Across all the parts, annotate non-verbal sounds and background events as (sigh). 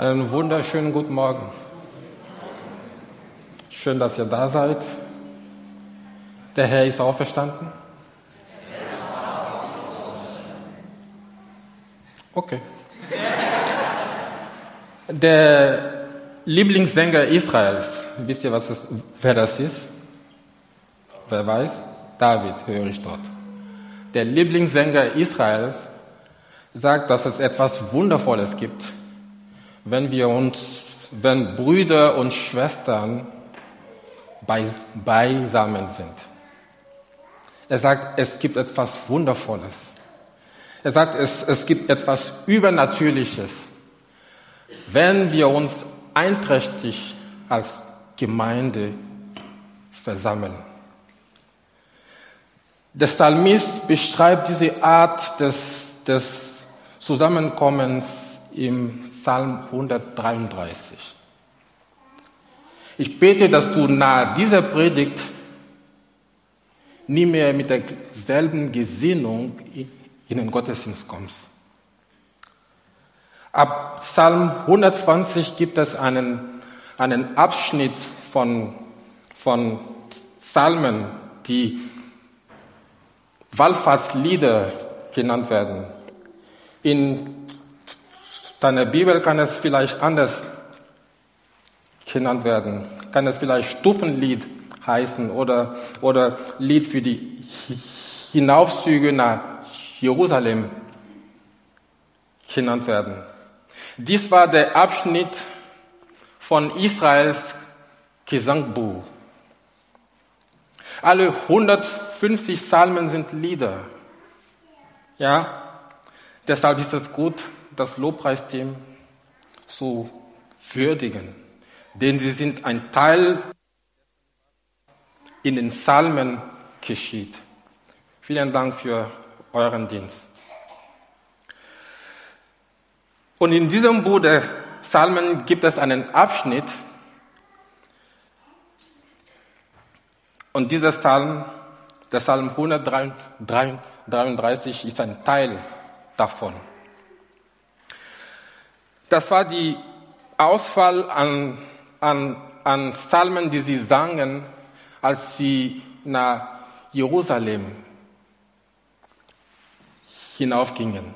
Einen wunderschönen guten Morgen. Schön, dass ihr da seid. Der Herr ist auferstanden. Okay. Der Lieblingssänger Israels, wisst ihr, was das, wer das ist? Wer weiß? David höre ich dort. Der Lieblingssänger Israels sagt, dass es etwas Wundervolles gibt, wenn wir uns, wenn Brüder und Schwestern beisammen sind. Er sagt, es gibt etwas Wundervolles. Er sagt, es, es gibt etwas Übernatürliches, wenn wir uns einträchtig als Gemeinde versammeln. Der Psalmist beschreibt diese Art des, des Zusammenkommens im Psalm 133. Ich bete, dass du nach dieser Predigt nie mehr mit derselben Gesinnung in den Gottesdienst kommst. Ab Psalm 120 gibt es einen, einen Abschnitt von, von Psalmen, die Wallfahrtslieder genannt werden. In deiner Bibel kann es vielleicht anders genannt werden. Kann es vielleicht Stufenlied heißen oder, oder Lied für die Hinaufzüge nach Jerusalem genannt werden. Dies war der Abschnitt von Israels Gesangbuch. Alle 150 Psalmen sind Lieder. Ja, deshalb ist es gut, das Lobpreisteam zu würdigen, denn sie sind ein Teil in den Psalmen geschieht. Vielen Dank für euren Dienst. Und in diesem Buch der Psalmen gibt es einen Abschnitt, und dieser Psalm, der Psalm 133, ist ein Teil davon. Das war die Auswahl an, an, an Psalmen, die sie sangen, als sie nach Jerusalem hinaufgingen.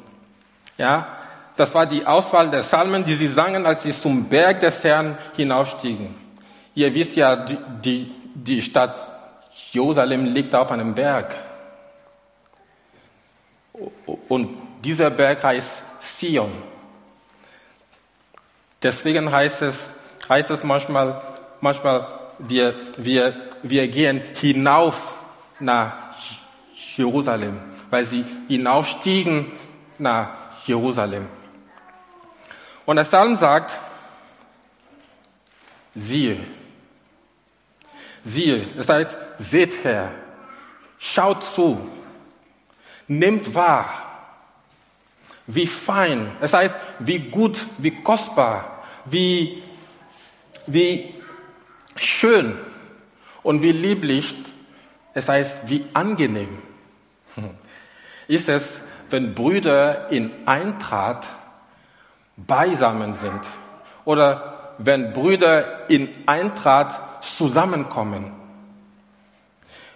Ja, das war die Auswahl der Psalmen, die sie sangen, als sie zum Berg des Herrn hinaufstiegen. Ihr wisst ja, die, die, die Stadt Jerusalem liegt auf einem Berg. Und dieser Berg heißt Sion. Deswegen heißt es, heißt es manchmal, manchmal, wir, wir, wir gehen hinauf nach Jerusalem, weil sie hinaufstiegen nach Jerusalem. Und der Psalm sagt, siehe, siehe, das heißt, seht her, schaut zu, nehmt wahr, wie fein, das heißt, wie gut, wie kostbar, wie, wie schön und wie lieblich, das heißt, wie angenehm (laughs) ist es, wenn Brüder in Eintracht beisammen sind oder wenn Brüder in Eintracht zusammenkommen.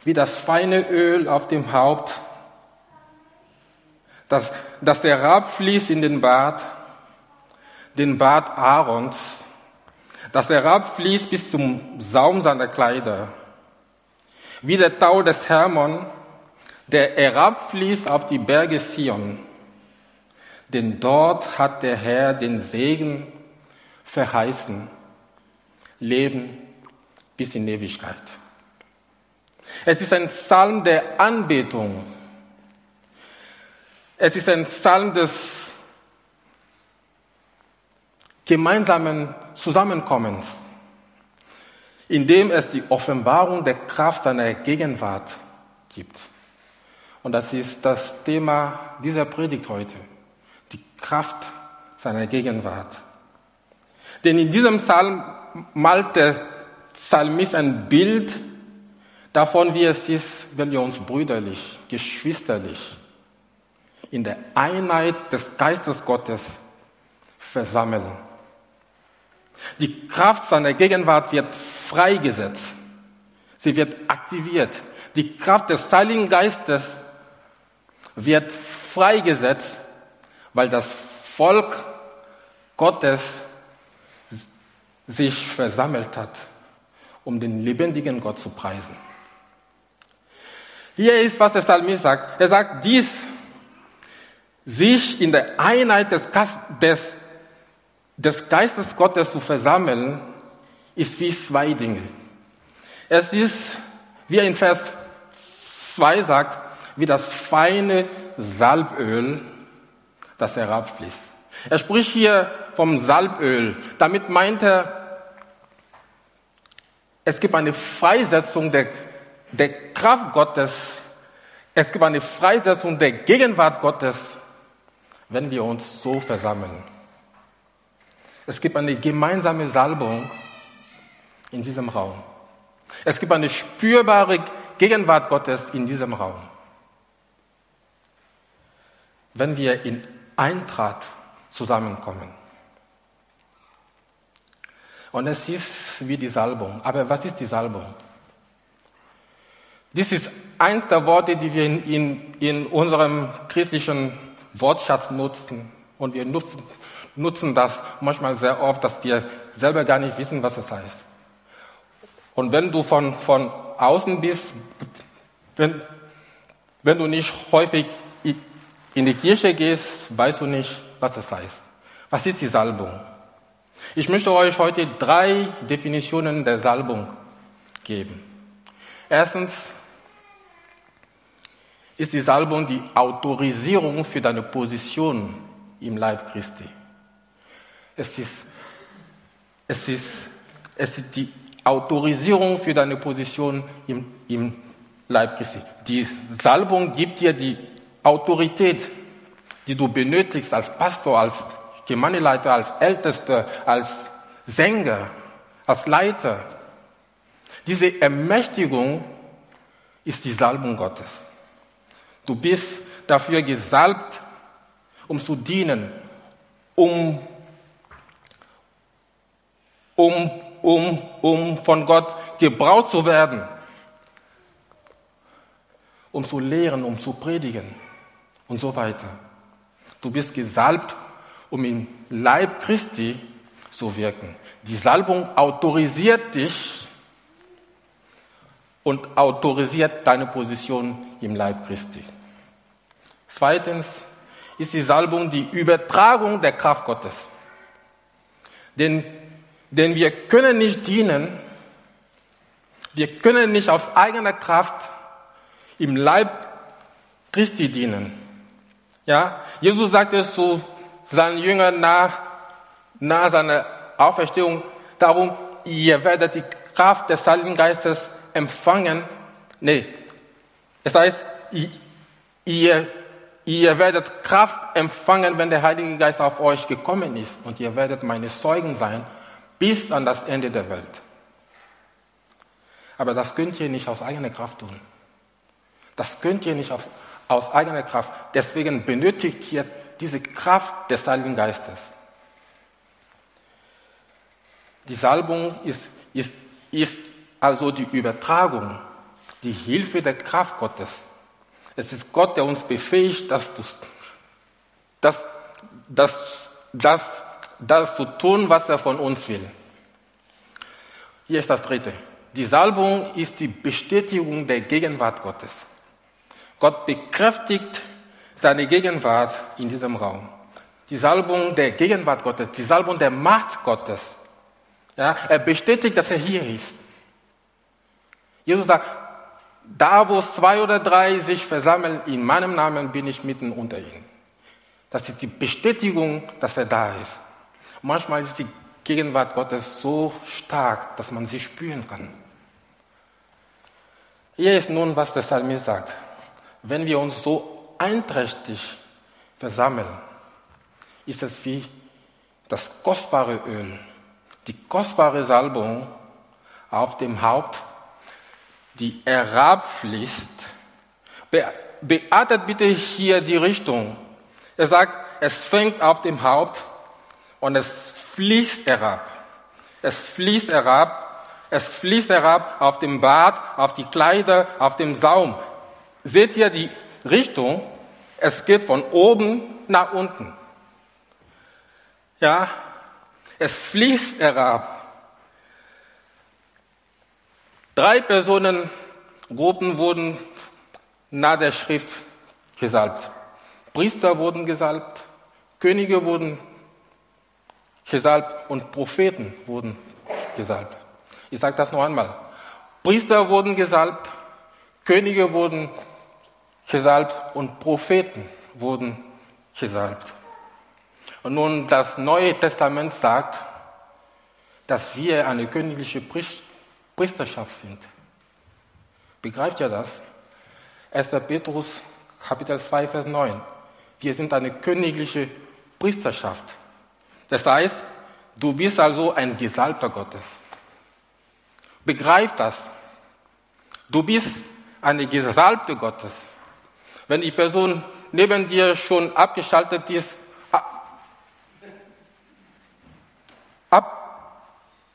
Wie das feine Öl auf dem Haupt, dass, dass der Rab fließt in den Bart, den Bart Aarons, dass der Rab fließt bis zum Saum seiner Kleider. Wie der Tau des Hermon, der herabfließt auf die Berge Sion denn dort hat der Herr den Segen verheißen, Leben bis in Ewigkeit. Es ist ein Psalm der Anbetung. Es ist ein Psalm des gemeinsamen Zusammenkommens, in dem es die Offenbarung der Kraft seiner Gegenwart gibt. Und das ist das Thema dieser Predigt heute die Kraft seiner Gegenwart. Denn in diesem Psalm malt der Psalmist ein Bild davon, wie es ist, wenn wir uns brüderlich, geschwisterlich in der Einheit des Geistes Gottes versammeln. Die Kraft seiner Gegenwart wird freigesetzt. Sie wird aktiviert. Die Kraft des Heiligen Geistes wird freigesetzt, weil das Volk Gottes sich versammelt hat, um den lebendigen Gott zu preisen. Hier ist, was der Psalmist sagt. Er sagt, dies sich in der Einheit des, des, des Geistes Gottes zu versammeln, ist wie zwei Dinge. Es ist, wie er in Vers 2 sagt, wie das feine Salböl, das herabfließt. Er spricht hier vom Salböl. Damit meint er, es gibt eine Freisetzung der, der Kraft Gottes. Es gibt eine Freisetzung der Gegenwart Gottes, wenn wir uns so versammeln. Es gibt eine gemeinsame Salbung in diesem Raum. Es gibt eine spürbare Gegenwart Gottes in diesem Raum. Wenn wir in Eintracht zusammenkommen. Und es ist wie die Salbung. Aber was ist die Salbung? Dies ist eins der Worte, die wir in, in, in unserem christlichen Wortschatz nutzen. Und wir nutzen, nutzen das manchmal sehr oft, dass wir selber gar nicht wissen, was es heißt. Und wenn du von, von außen bist, wenn, wenn du nicht häufig in die Kirche gehst, weißt du nicht, was das heißt. Was ist die Salbung? Ich möchte euch heute drei Definitionen der Salbung geben. Erstens ist die Salbung die Autorisierung für deine Position im Leib Christi. Es ist, es ist, es ist die Autorisierung für deine Position im, im Leib Christi. Die Salbung gibt dir die Autorität, die du benötigst als Pastor, als Gemeindeleiter, als Ältester, als Sänger, als Leiter. Diese Ermächtigung ist die Salbung Gottes. Du bist dafür gesalbt, um zu dienen, um um, um, um von Gott gebraucht zu werden, um zu lehren, um zu predigen und so weiter. Du bist gesalbt, um im Leib Christi zu wirken. Die Salbung autorisiert dich und autorisiert deine Position im Leib Christi. Zweitens ist die Salbung die Übertragung der Kraft Gottes. Denn denn wir können nicht dienen, wir können nicht aus eigener Kraft im Leib Christi dienen. Ja, Jesus sagte zu seinen Jüngern nach, nach seiner Auferstehung, darum, ihr werdet die Kraft des Heiligen Geistes empfangen. Nee, es heißt, ihr, ihr werdet Kraft empfangen, wenn der Heilige Geist auf euch gekommen ist und ihr werdet meine Zeugen sein bis an das Ende der Welt. Aber das könnt ihr nicht aus eigener Kraft tun. Das könnt ihr nicht aus, aus eigener Kraft. Deswegen benötigt ihr diese Kraft des Heiligen Geistes. Die Salbung ist, ist, ist also die Übertragung, die Hilfe der Kraft Gottes. Es ist Gott, der uns befähigt, das, das, das, das das zu tun, was er von uns will. Hier ist das dritte. Die Salbung ist die Bestätigung der Gegenwart Gottes. Gott bekräftigt seine Gegenwart in diesem Raum. Die Salbung der Gegenwart Gottes, die Salbung der Macht Gottes. Ja, er bestätigt, dass er hier ist. Jesus sagt, da wo zwei oder drei sich versammeln, in meinem Namen bin ich mitten unter ihnen. Das ist die Bestätigung, dass er da ist. Manchmal ist die Gegenwart Gottes so stark, dass man sie spüren kann. Hier ist nun, was der Psalmist sagt. Wenn wir uns so einträchtig versammeln, ist es wie das kostbare Öl, die kostbare Salbung auf dem Haupt, die herabfließt. Beachtet bitte hier die Richtung. Er sagt, es fängt auf dem Haupt und es fließt herab. Es fließt herab, es fließt herab auf dem Bart, auf die Kleider, auf dem Saum. Seht ihr die Richtung? Es geht von oben nach unten. Ja, es fließt herab. Drei Personengruppen wurden nach der Schrift gesalbt. Priester wurden gesalbt, Könige wurden gesalbt und Propheten wurden gesalbt. Ich sage das noch einmal. Priester wurden gesalbt, Könige wurden gesalbt und Propheten wurden gesalbt. Und nun das Neue Testament sagt, dass wir eine königliche Priesterschaft sind. Begreift ihr das? 1. Petrus Kapitel 2, Vers 9. Wir sind eine königliche Priesterschaft. Das heißt, du bist also ein Gesalbter Gottes. Begreif das. Du bist eine Gesalbte Gottes. Wenn die Person neben dir schon abgeschaltet ist, ab,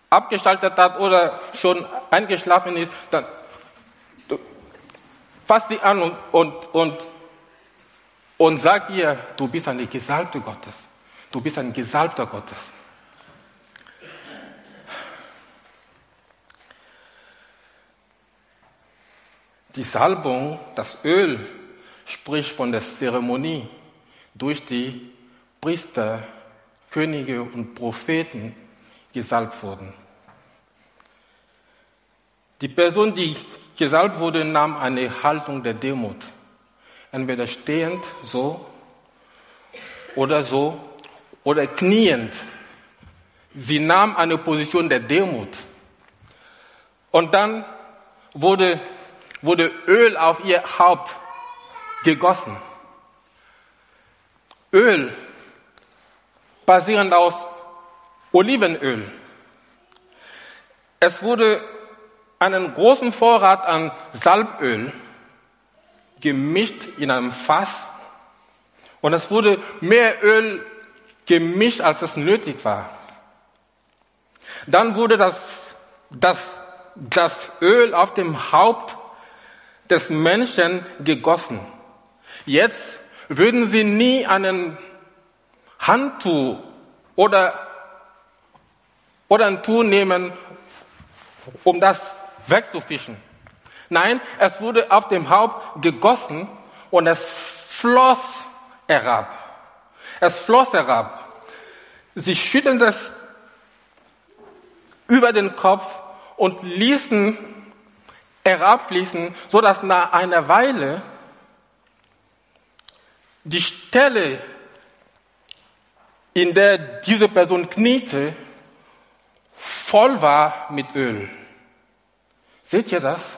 abgeschaltet hat oder schon eingeschlafen ist, dann fass sie an und, und, und, und sag ihr, du bist eine Gesalbte Gottes. Du bist ein Gesalbter Gottes. Die Salbung, das Öl, spricht von der Zeremonie durch die Priester, Könige und Propheten gesalbt wurden. Die Person, die gesalbt wurde, nahm eine Haltung der Demut. Entweder stehend so oder so oder kniend. Sie nahm eine Position der Demut. Und dann wurde, wurde Öl auf ihr Haupt gegossen. Öl, basierend aus Olivenöl. Es wurde einen großen Vorrat an Salböl gemischt in einem Fass und es wurde mehr Öl gemischt, als es nötig war. Dann wurde das, das, das Öl auf dem Haupt des Menschen gegossen. Jetzt würden sie nie einen Handtuch oder, oder ein Tuch nehmen, um das wegzufischen. Nein, es wurde auf dem Haupt gegossen und es floss herab. Es floss herab. Sie schütteln das über den Kopf und ließen herabfließen, so dass nach einer Weile die Stelle, in der diese Person kniete, voll war mit Öl. Seht ihr das?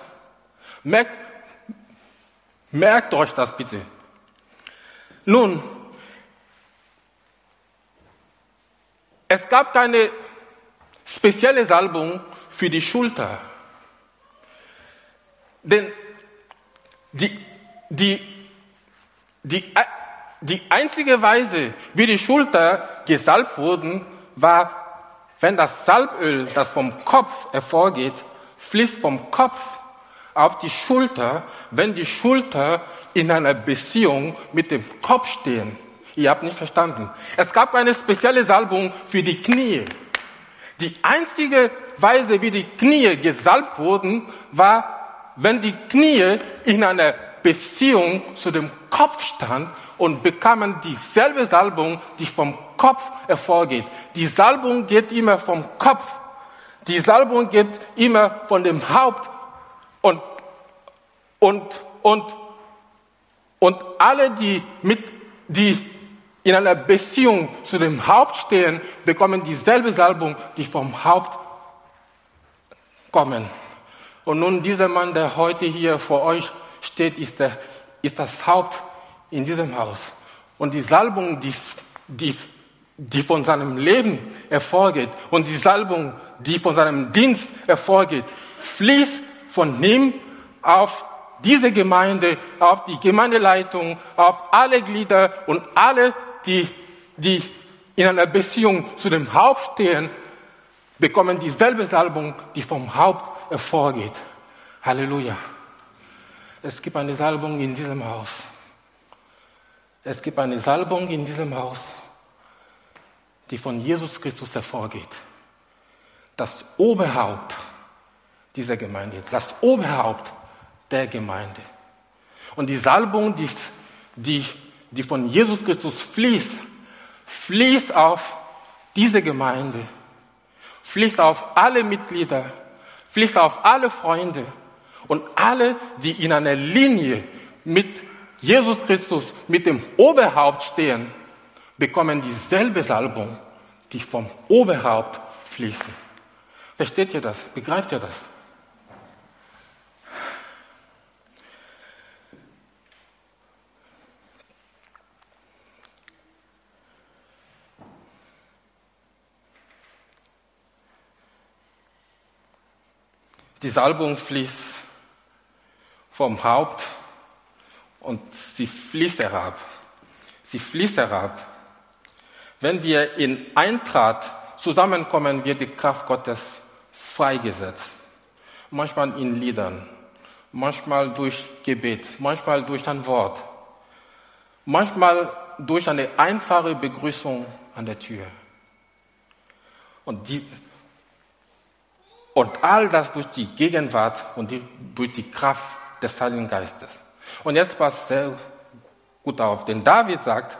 Merkt, merkt euch das bitte. Nun, es gab keine spezielle Salbung für die Schulter. Denn die, die, die, die einzige Weise, wie die Schulter gesalbt wurden, war, wenn das Salböl, das vom Kopf hervorgeht, fließt vom Kopf auf die Schulter, wenn die Schulter in einer Beziehung mit dem Kopf stehen. Ihr habt nicht verstanden. Es gab eine spezielle Salbung für die Knie. Die einzige Weise, wie die Knie gesalbt wurden, war, wenn die Knie in einer Beziehung zu dem Kopf stand und bekamen dieselbe Salbung, die vom Kopf hervorgeht. Die Salbung geht immer vom Kopf die Salbung geht immer von dem Haupt und, und, und, und alle, die mit, die in einer Beziehung zu dem Haupt stehen, bekommen dieselbe Salbung, die vom Haupt kommen. Und nun dieser Mann, der heute hier vor euch steht, ist, der, ist das Haupt in diesem Haus. Und die Salbung, die, die, die von seinem Leben hervorgeht und die Salbung, die von seinem Dienst hervorgeht, fließt von ihm auf diese Gemeinde, auf die Gemeindeleitung, auf alle Glieder und alle, die, die in einer Beziehung zu dem Haupt stehen, bekommen dieselbe Salbung, die vom Haupt hervorgeht. Halleluja. Es gibt eine Salbung in diesem Haus. Es gibt eine Salbung in diesem Haus, die von Jesus Christus hervorgeht. Das Oberhaupt dieser Gemeinde, das Oberhaupt der Gemeinde. Und die Salbung, die, die, die von Jesus Christus fließt, fließt auf diese Gemeinde, fließt auf alle Mitglieder, fließt auf alle Freunde und alle, die in einer Linie mit Jesus Christus, mit dem Oberhaupt stehen, bekommen dieselbe Salbung, die vom Oberhaupt fließen. Versteht ihr das? Begreift ihr das? Die Salbung fließt vom Haupt und sie fließt herab. Sie fließt herab. Wenn wir in Eintracht zusammenkommen, wird die Kraft Gottes freigesetzt. Manchmal in Liedern, manchmal durch Gebet, manchmal durch ein Wort, manchmal durch eine einfache Begrüßung an der Tür. Und die, und all das durch die Gegenwart und die, durch die Kraft des Heiligen Geistes. Und jetzt passt sehr gut auf, denn David sagt,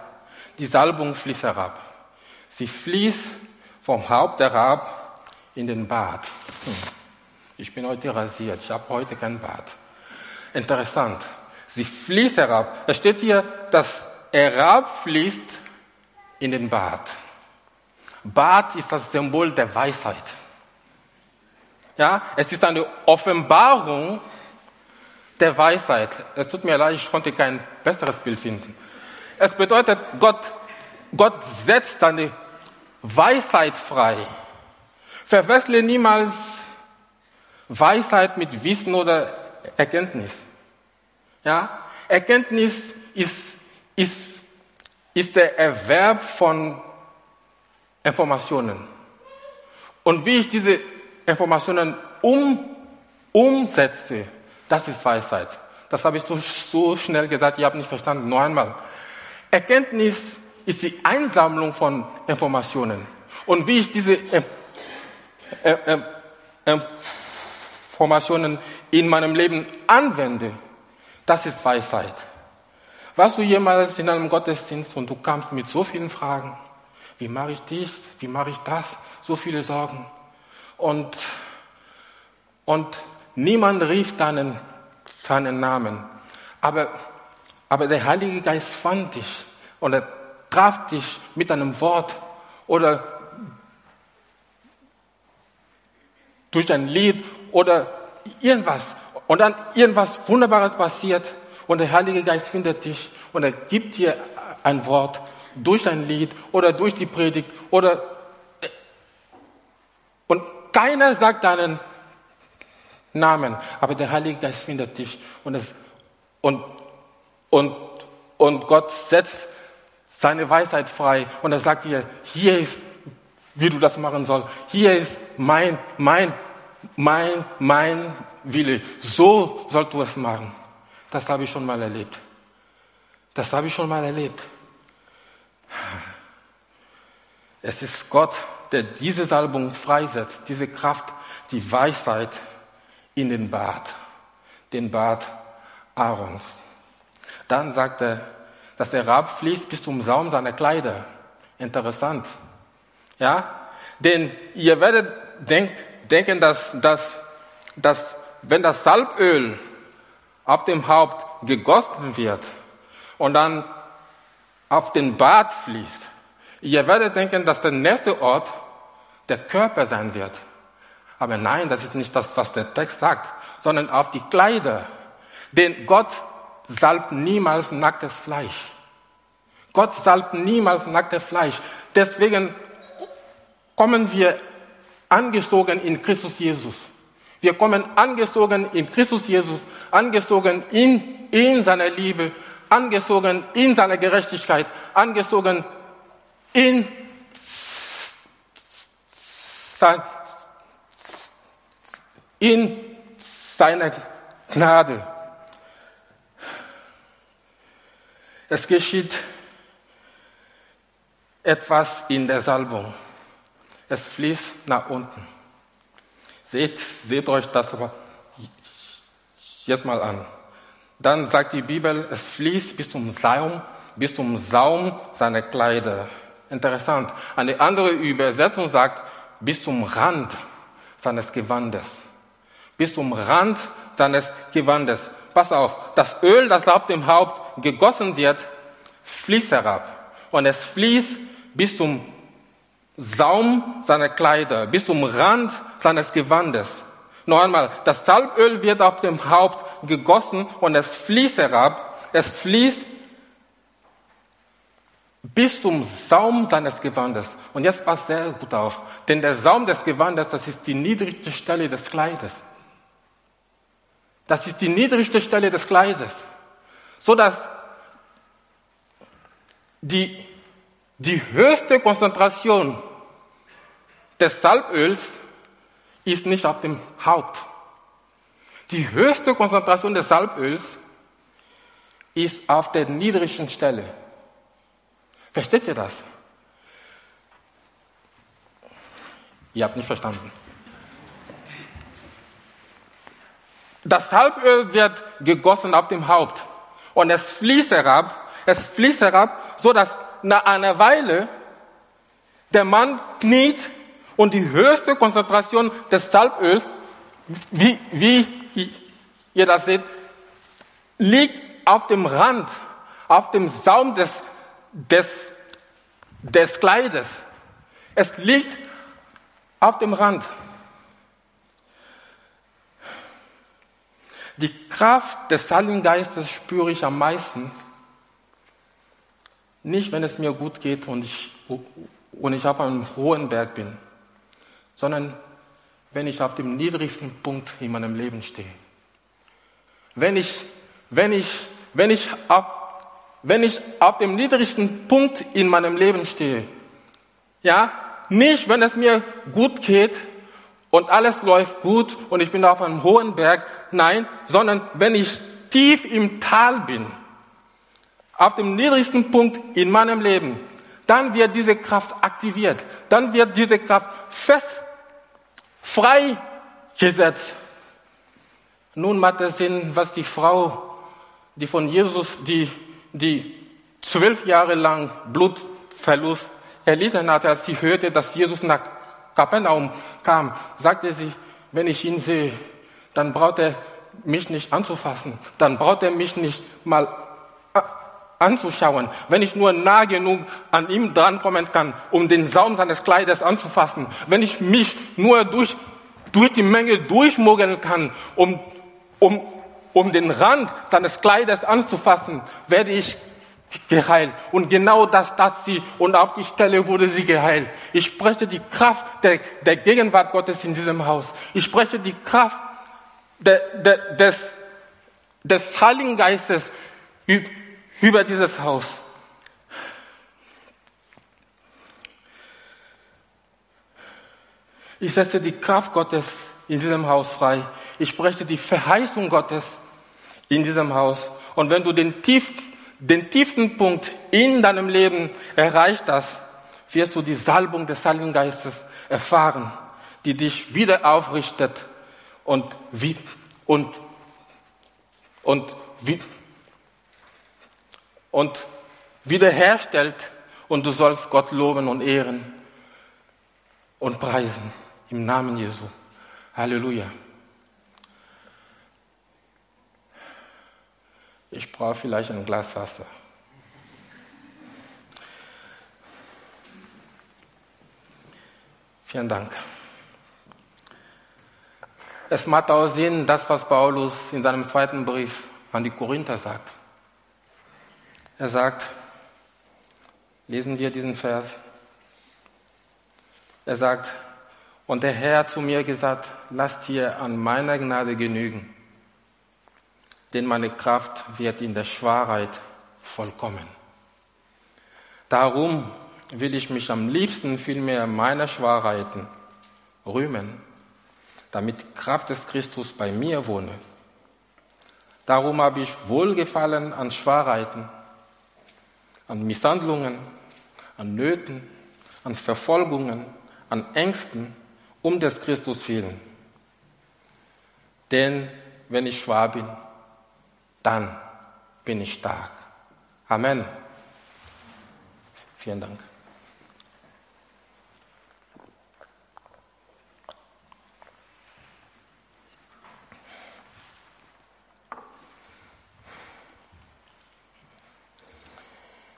die Salbung fließt herab. Sie fließt vom Haupt herab in den Bart. Hm. Ich bin heute rasiert, ich habe heute kein Bart. Interessant. Sie fließt herab. Da steht hier, dass herabfließt in den Bart. Bart ist das Symbol der Weisheit. Ja, es ist eine Offenbarung der Weisheit. Es tut mir leid, ich konnte kein besseres Bild finden. Es bedeutet, Gott, Gott setzt seine Weisheit frei. Verwechsle niemals Weisheit mit Wissen oder Erkenntnis. Ja, Erkenntnis ist, ist, ist der Erwerb von Informationen. Und wie ich diese Informationen um, umsetze, das ist Weisheit. Das habe ich so, so schnell gesagt, ihr habt nicht verstanden. Noch einmal. Erkenntnis ist die Einsammlung von Informationen. Und wie ich diese Informationen in meinem Leben anwende, das ist Weisheit. Warst du jemals in einem Gottesdienst und du kamst mit so vielen Fragen? Wie mache ich dies? Wie mache ich das? So viele Sorgen und, und niemand rief deinen, seinen Namen. Aber, aber der Heilige Geist fand dich und er traf dich mit einem Wort oder durch ein Lied oder irgendwas. Und dann irgendwas Wunderbares passiert und der Heilige Geist findet dich und er gibt dir ein Wort durch ein Lied oder durch die Predigt oder und keiner sagt deinen Namen, aber der Heilige Geist findet dich und, es, und, und, und Gott setzt seine Weisheit frei und er sagt dir, hier ist, wie du das machen sollst. Hier ist mein, mein, mein, mein Wille. So sollst du es machen. Das habe ich schon mal erlebt. Das habe ich schon mal erlebt. Es ist Gott, der diese Salbung freisetzt, diese Kraft, die Weisheit in den Bart, den Bart Aarons. Dann sagt er, dass er herabfließt bis zum Saum seiner Kleider. Interessant. Ja? Denn ihr werdet denk, denken, dass, dass, dass wenn das Salböl auf dem Haupt gegossen wird und dann auf den Bart fließt, Ihr werdet denken, dass der nächste Ort der Körper sein wird. Aber nein, das ist nicht das, was der Text sagt, sondern auf die Kleider. Denn Gott salbt niemals nacktes Fleisch. Gott salbt niemals nacktes Fleisch. Deswegen kommen wir angezogen in Christus Jesus. Wir kommen angezogen in Christus Jesus, angezogen in, in seiner Liebe, angezogen in seiner Gerechtigkeit, angezogen in in seiner Gnade. Es geschieht etwas in der Salbung. Es fließt nach unten. Seht, seht euch das jetzt mal an. Dann sagt die Bibel, es fließt bis zum Saum, bis zum Saum seiner Kleider. Interessant. Eine andere Übersetzung sagt, bis zum Rand seines Gewandes. Bis zum Rand seines Gewandes. Pass auf, das Öl, das auf dem Haupt gegossen wird, fließt herab. Und es fließt bis zum Saum seiner Kleider, bis zum Rand seines Gewandes. Noch einmal, das Salböl wird auf dem Haupt gegossen und es fließt herab. Es fließt bis zum Saum seines Gewandes. Und jetzt passt sehr gut auf. Denn der Saum des Gewandes, das ist die niedrigste Stelle des Kleides. Das ist die niedrigste Stelle des Kleides. So dass die, die höchste Konzentration des Salböls ist nicht auf dem Haupt. Die höchste Konzentration des Salböls ist auf der niedrigen Stelle. Versteht ihr das? Ihr habt nicht verstanden. Das Salböl wird gegossen auf dem Haupt und es fließt herab, es fließt herab, so dass nach einer Weile der Mann kniet und die höchste Konzentration des Salböls, wie, wie ihr das seht, liegt auf dem Rand, auf dem Saum des, des, des Kleides. Es liegt auf dem Rand. Die Kraft des Heiligen Geistes spüre ich am meisten. Nicht, wenn es mir gut geht und ich, und ich auf einem hohen Berg bin sondern wenn ich auf dem niedrigsten Punkt in meinem Leben stehe. Wenn ich, wenn ich, wenn ich auf, wenn ich auf dem niedrigsten Punkt in meinem Leben stehe. Ja, nicht, wenn es mir gut geht und alles läuft gut und ich bin auf einem hohen Berg. Nein, sondern wenn ich tief im Tal bin, auf dem niedrigsten Punkt in meinem Leben, dann wird diese Kraft aktiviert. Dann wird diese Kraft fest freigesetzt. Nun macht es Sinn, was die Frau, die von Jesus, die, die zwölf Jahre lang Blutverlust erlitten hatte, als sie hörte, dass Jesus nach Kapernaum kam, sagte sie, wenn ich ihn sehe, dann braucht er mich nicht anzufassen, dann braucht er mich nicht mal anzuschauen, wenn ich nur nah genug an ihm drankommen kann, um den Saum seines Kleides anzufassen, wenn ich mich nur durch, durch die Menge durchmogeln kann, um, um, um den Rand seines Kleides anzufassen, werde ich geheilt. Und genau das tat sie und auf die Stelle wurde sie geheilt. Ich spreche die Kraft der, der Gegenwart Gottes in diesem Haus. Ich spreche die Kraft der, der, des, des Heiligen Geistes über dieses Haus. Ich setze die Kraft Gottes in diesem Haus frei. Ich spreche die Verheißung Gottes in diesem Haus. Und wenn du den, tief, den tiefsten Punkt in deinem Leben erreicht hast, wirst du die Salbung des Heiligen Geistes erfahren, die dich wieder aufrichtet und, wie, und, und wie, und wiederherstellt und du sollst Gott loben und ehren und preisen im Namen Jesu. Halleluja. Ich brauche vielleicht ein Glas Wasser. Vielen Dank. Es macht auch Sinn, das, was Paulus in seinem zweiten Brief an die Korinther sagt. Er sagt, lesen wir diesen Vers. Er sagt, und der Herr hat zu mir gesagt, lasst dir an meiner Gnade genügen, denn meine Kraft wird in der Schwachheit vollkommen. Darum will ich mich am liebsten vielmehr meiner Schwachheiten rühmen, damit die Kraft des Christus bei mir wohne. Darum habe ich Wohlgefallen an Schwachheiten, an Misshandlungen, an Nöten, an Verfolgungen, an Ängsten, um des Christus willen. Denn wenn ich schwach bin, dann bin ich stark. Amen. Vielen Dank.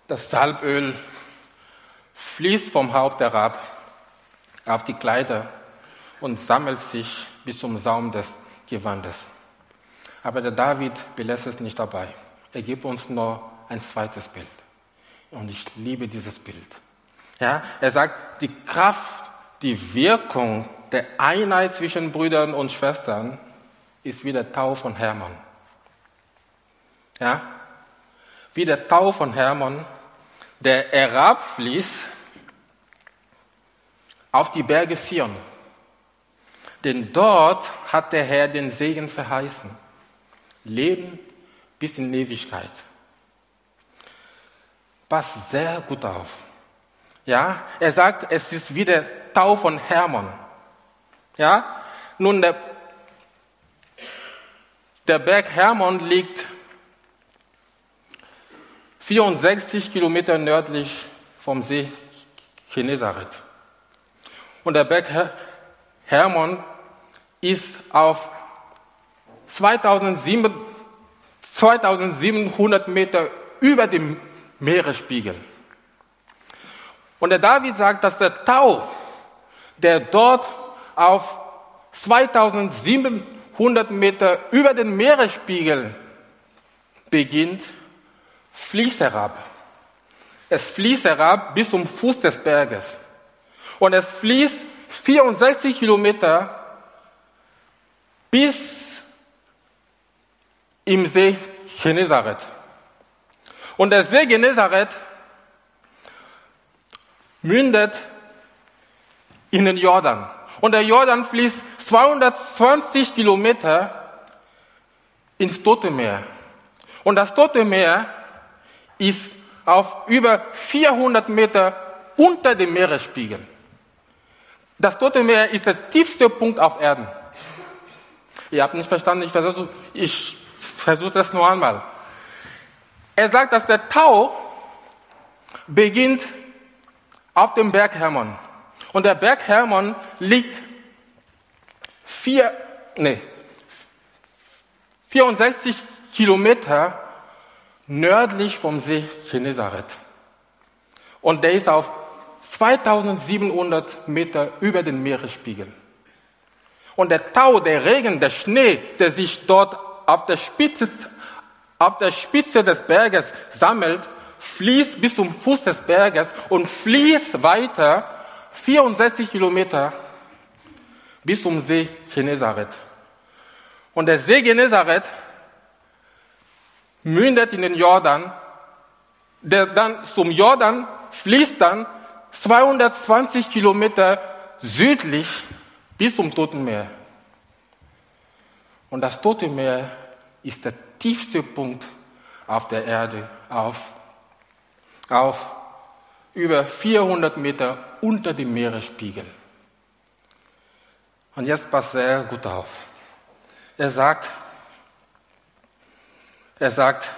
Das Salböl fließt vom Haupt herab auf die Kleider und sammelt sich bis zum Saum des Gewandes. Aber der David belässt es nicht dabei. Er gibt uns nur ein zweites Bild. Und ich liebe dieses Bild. Ja, er sagt, die Kraft, die Wirkung der Einheit zwischen Brüdern und Schwestern ist wie der Tau von Hermann. Ja, wie der Tau von Hermann, der herabfließt auf die Berge Sion. Denn dort hat der Herr den Segen verheißen. Leben bis in Ewigkeit. Passt sehr gut auf. Ja, er sagt, es ist wie der Tau von Hermann. Ja, nun der, der Berg Hermon liegt 64 Kilometer nördlich vom See Genezareth. Und der Berg Her Hermon ist auf 2700 Meter über dem Meeresspiegel. Und der David sagt, dass der Tau, der dort auf 2700 Meter über den Meeresspiegel beginnt, fließt herab. Es fließt herab bis zum Fuß des Berges. Und es fließt 64 Kilometer bis im See Genezareth. Und der See Genezareth mündet in den Jordan. Und der Jordan fließt 220 Kilometer ins Tote Meer. Und das Tote Meer ist auf über 400 Meter unter dem Meeresspiegel. Das Tote Meer ist der tiefste Punkt auf Erden. Ihr habt nicht verstanden, ich versuche ich versuch das nur einmal. Er sagt, dass der Tau beginnt auf dem Berg Hermon. Und der Berg Hermon liegt vier, nee, 64 Kilometer nördlich vom See Genezareth. Und der ist auf 2700 Meter über den Meeresspiegel. Und der Tau, der Regen, der Schnee, der sich dort auf der Spitze, auf der Spitze des Berges sammelt, fließt bis zum Fuß des Berges und fließt weiter 64 Kilometer bis zum See Genezareth. Und der See Genezareth mündet in den Jordan, der dann zum Jordan fließt dann 220 Kilometer südlich bis zum Toten Meer. Und das Tote Meer ist der tiefste Punkt auf der Erde, auf, auf über 400 Meter unter dem Meeresspiegel. Und jetzt passt sehr gut auf. Er sagt, er sagt,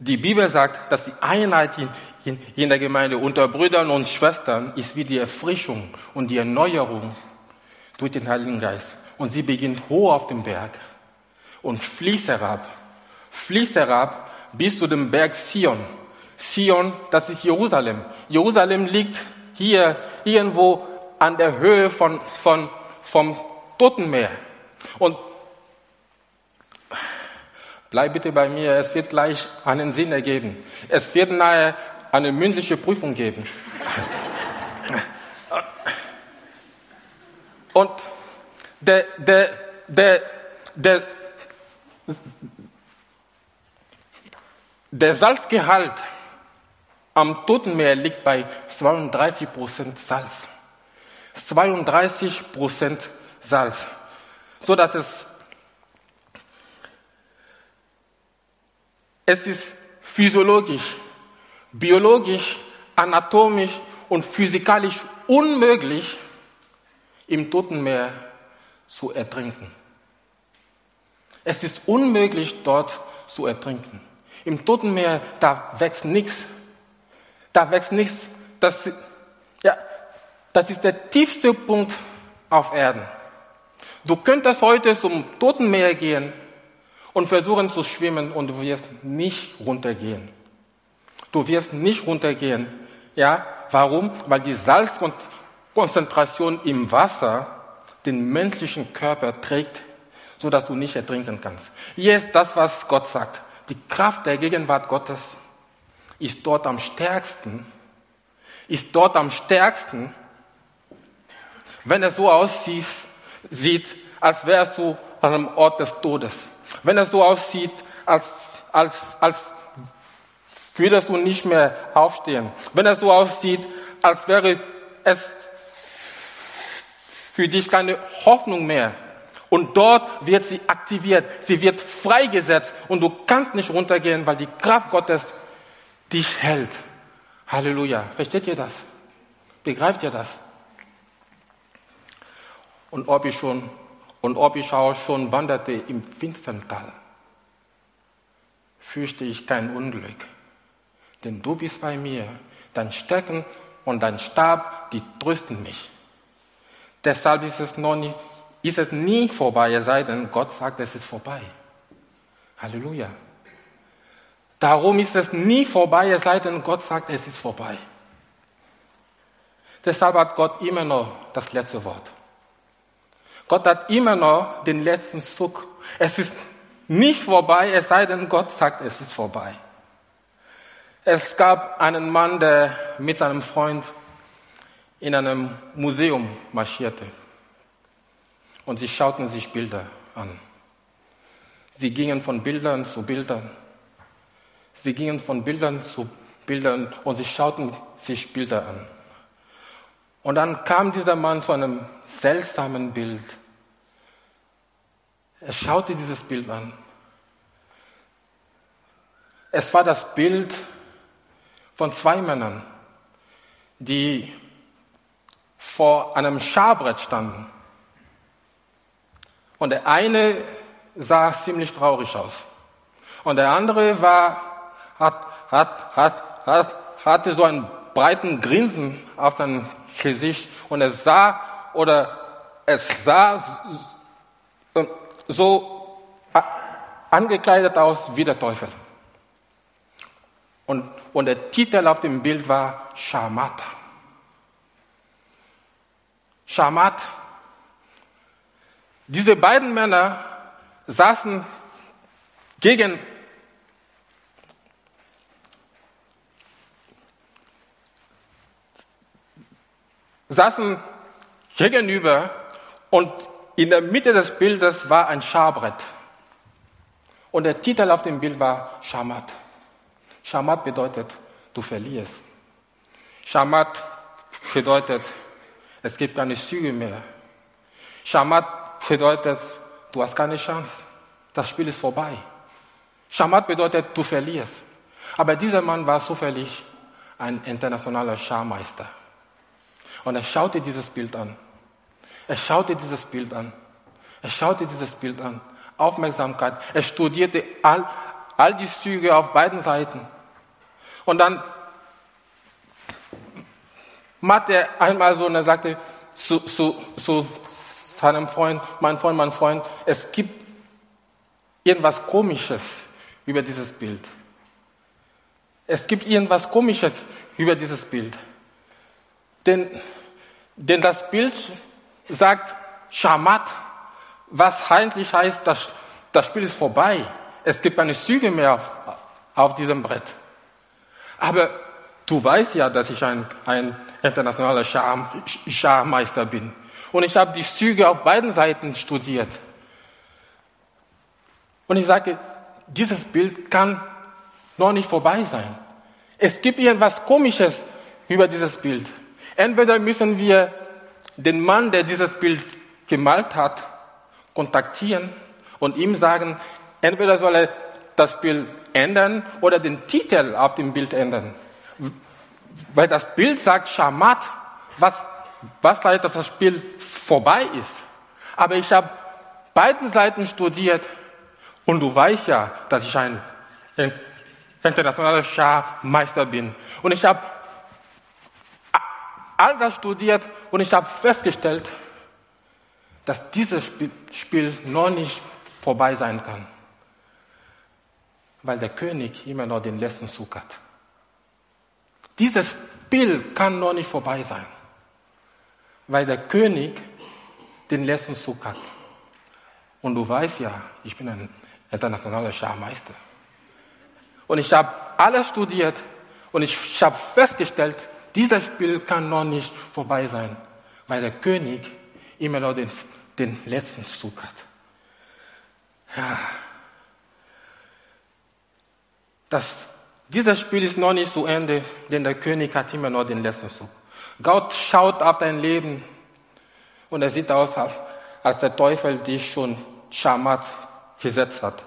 die Bibel sagt, dass die Einheit in, in, in, der Gemeinde unter Brüdern und Schwestern ist wie die Erfrischung und die Erneuerung durch den Heiligen Geist. Und sie beginnt hoch auf dem Berg und fließt herab, fließt herab bis zu dem Berg Sion. Sion, das ist Jerusalem. Jerusalem liegt hier irgendwo an der Höhe von, von, vom Totenmeer. Und Bleib bitte bei mir, es wird gleich einen Sinn ergeben. Es wird nahe eine mündliche Prüfung geben. (laughs) Und der, der, der, der, der Salzgehalt am Toten Meer liegt bei 32 Prozent Salz. 32 Prozent Salz, so dass es es ist physiologisch, biologisch, anatomisch und physikalisch unmöglich, im Toten Meer zu ertrinken. Es ist unmöglich, dort zu ertrinken. Im Toten Meer, da wächst nichts. Da wächst nichts. Das, ja, das ist der tiefste Punkt auf Erden. Du könntest heute zum Toten Meer gehen und versuchen zu schwimmen und du wirst nicht runtergehen. Du wirst nicht runtergehen. Ja, warum? Weil die Salzkonzentration im Wasser den menschlichen Körper trägt, so dass du nicht ertrinken kannst. Hier ist das, was Gott sagt. Die Kraft der Gegenwart Gottes ist dort am stärksten, ist dort am stärksten, wenn es so aussieht, sieht, als wärst du an einem Ort des Todes. Wenn es so aussieht, als, als, als würdest du nicht mehr aufstehen. Wenn es so aussieht, als wäre es für dich keine Hoffnung mehr. Und dort wird sie aktiviert, sie wird freigesetzt und du kannst nicht runtergehen, weil die Kraft Gottes dich hält. Halleluja. Versteht ihr das? Begreift ihr das? Und ob ich schon, und ob ich auch schon wanderte im finstern Tal, fürchte ich kein Unglück. Denn du bist bei mir, dein Stecken und dein Stab, die trösten mich. Deshalb ist es noch nicht, ist es nie vorbei, es sei denn, Gott sagt, es ist vorbei. Halleluja. Darum ist es nie vorbei, es sei denn, Gott sagt, es ist vorbei. Deshalb hat Gott immer noch das letzte Wort. Gott hat immer noch den letzten Zug. Es ist nicht vorbei, es sei denn, Gott sagt, es ist vorbei. Es gab einen Mann, der mit seinem Freund in einem Museum marschierte. Und sie schauten sich Bilder an. Sie gingen von Bildern zu Bildern. Sie gingen von Bildern zu Bildern und sie schauten sich Bilder an. Und dann kam dieser Mann zu einem seltsamen Bild. Er schaute dieses Bild an. Es war das Bild von zwei Männern, die vor einem Scharbrett standen. Und der eine sah ziemlich traurig aus. Und der andere war, hat, hat, hat, hat, hatte so einen breiten Grinsen auf seinem Gesicht. Und es sah, oder es sah so angekleidet aus wie der Teufel. Und, und der Titel auf dem Bild war Schamata. Schamat. Diese beiden Männer saßen gegen saßen gegenüber und in der Mitte des Bildes war ein Scharbrett. Und der Titel auf dem Bild war Shamat. Shamat bedeutet, du verlierst. Shamat bedeutet, es gibt keine Züge mehr. Shamat bedeutet, du hast keine Chance. Das Spiel ist vorbei. Shamat bedeutet, du verlierst. Aber dieser Mann war zufällig ein internationaler Scharmeister. Und er schaute dieses Bild an. Er schaute dieses Bild an. Er schaute dieses Bild an. Aufmerksamkeit. Er studierte all, all die Züge auf beiden Seiten. Und dann macht er einmal so und er sagte zu, zu, zu seinem Freund, mein Freund, mein Freund, es gibt irgendwas Komisches über dieses Bild. Es gibt irgendwas Komisches über dieses Bild. Denn, denn das Bild sagt Schamat, was eigentlich heißt, das, das Spiel ist vorbei. Es gibt keine Züge mehr auf, auf diesem Brett. Aber du weißt ja, dass ich ein, ein internationaler Schar, Scharmeister bin. Und ich habe die Züge auf beiden Seiten studiert. Und ich sage, dieses Bild kann noch nicht vorbei sein. Es gibt irgendwas Komisches über dieses Bild. Entweder müssen wir den Mann, der dieses Bild gemalt hat, kontaktieren und ihm sagen, entweder soll er das Bild ändern oder den Titel auf dem Bild ändern. Weil das Bild sagt Schamat, was, was heißt, dass das Spiel vorbei ist. Aber ich habe beiden Seiten studiert und du weißt ja, dass ich ein internationaler Scharmeister bin. Und ich habe all das studiert und ich habe festgestellt, dass dieses Spiel noch nicht vorbei sein kann, weil der König immer noch den letzten Zug hat. Dieses Spiel kann noch nicht vorbei sein, weil der König den letzten Zug hat. Und du weißt ja, ich bin ein internationaler Scharmeister. Und ich habe alles studiert und ich, habe festgestellt, dieses Spiel kann noch nicht vorbei sein, weil der König immer noch den, den letzten Zug hat. Ja. Das, dieses Spiel ist noch nicht zu Ende, denn der König hat immer noch den letzten Zug. Gott schaut auf dein Leben und er sieht aus, als der Teufel dich schon Schamat gesetzt hat.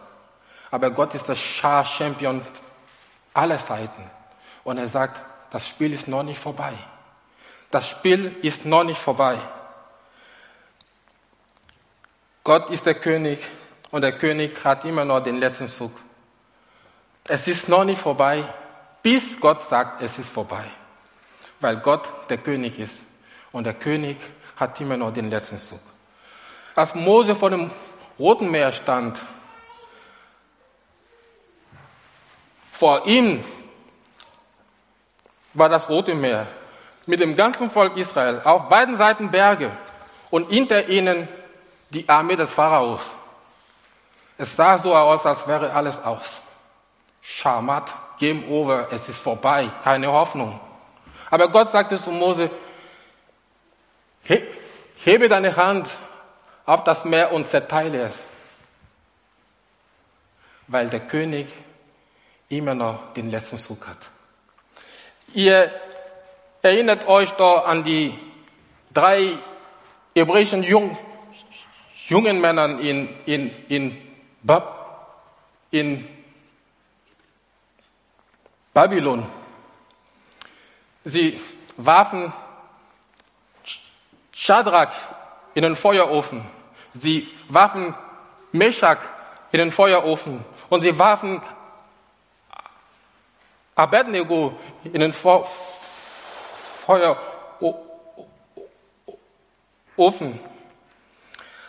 Aber Gott ist der Schar-Champion aller Zeiten. Und er sagt, das Spiel ist noch nicht vorbei. Das Spiel ist noch nicht vorbei. Gott ist der König und der König hat immer noch den letzten Zug. Es ist noch nicht vorbei, bis Gott sagt, es ist vorbei. Weil Gott der König ist und der König hat immer noch den letzten Zug. Als Mose vor dem Roten Meer stand, vor ihm war das Rote Meer mit dem ganzen Volk Israel auf beiden Seiten Berge und hinter ihnen die Armee des Pharaos. Es sah so aus, als wäre alles aus. Schamat, Game over, es ist vorbei, keine Hoffnung. Aber Gott sagte zu Mose, hebe deine Hand auf das Meer und zerteile es. Weil der König immer noch den letzten Zug hat. Ihr erinnert euch doch an die drei hebräischen Jung, jungen Männern in, in, in, Bab, in Babylon. Sie warfen Shadrach in den Feuerofen. Sie warfen Meshach in den Feuerofen. Und sie warfen Abednego in den Feuerofen.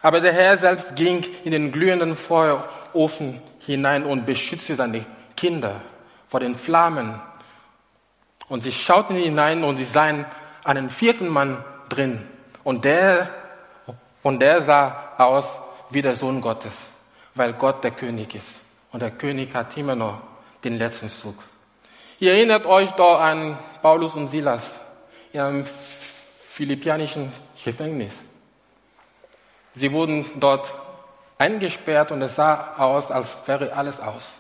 Aber der Herr selbst ging in den glühenden Feuerofen hinein und beschützte seine Kinder vor den Flammen. Und sie schauten hinein und sie sahen einen vierten Mann drin. Und der, und der sah aus wie der Sohn Gottes, weil Gott der König ist. Und der König hat immer noch den letzten Zug. Ihr erinnert euch doch an Paulus und Silas in einem philippianischen Gefängnis. Sie wurden dort eingesperrt und es sah aus, als wäre alles aus.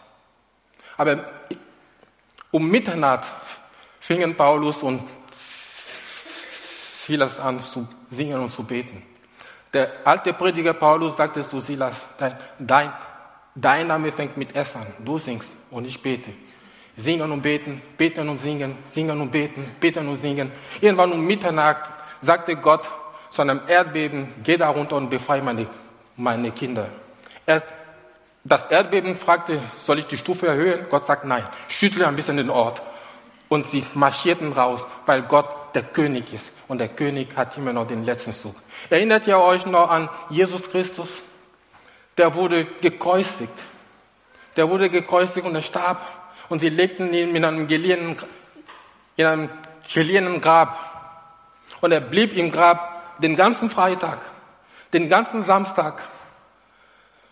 Aber um Mitternacht fingen Paulus und Silas an zu singen und zu beten. Der alte Prediger Paulus sagte zu Silas, dein, dein, dein Name fängt mit S an, du singst und ich bete. Singen und beten, beten und singen, singen und beten, beten und singen. Irgendwann um Mitternacht sagte Gott zu einem Erdbeben, geh da runter und befreie meine, meine Kinder. Er, das Erdbeben fragte, soll ich die Stufe erhöhen? Gott sagt nein, schüttle ein bisschen den Ort. Und sie marschierten raus, weil Gott der König ist. Und der König hat immer noch den letzten Zug. Erinnert ihr euch noch an Jesus Christus? Der wurde gekreuzigt. Der wurde gekreuzigt und er starb und sie legten ihn in einem geliehenen, in einem geliehenen Grab. Und er blieb im Grab den ganzen Freitag, den ganzen Samstag.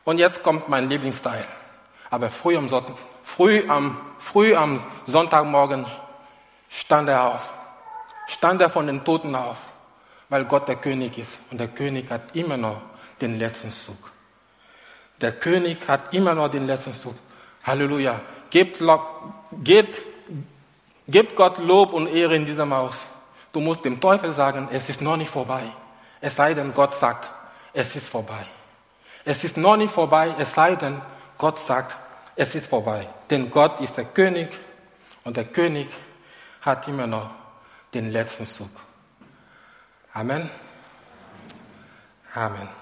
Und jetzt kommt mein Lieblingsteil. Aber früh am, Sonntag, früh am, früh am Sonntagmorgen stand er auf. Stand er von den Toten auf, weil Gott der König ist. Und der König hat immer noch den letzten Zug. Der König hat immer noch den letzten Zug. Halleluja. Gebt, gebt, gebt Gott Lob und Ehre in diesem Haus. Du musst dem Teufel sagen, es ist noch nicht vorbei. Es sei denn, Gott sagt, es ist vorbei. Es ist noch nicht vorbei, es sei denn, Gott sagt, es ist vorbei. Denn Gott ist der König und der König hat immer noch den letzten Zug. Amen. Amen.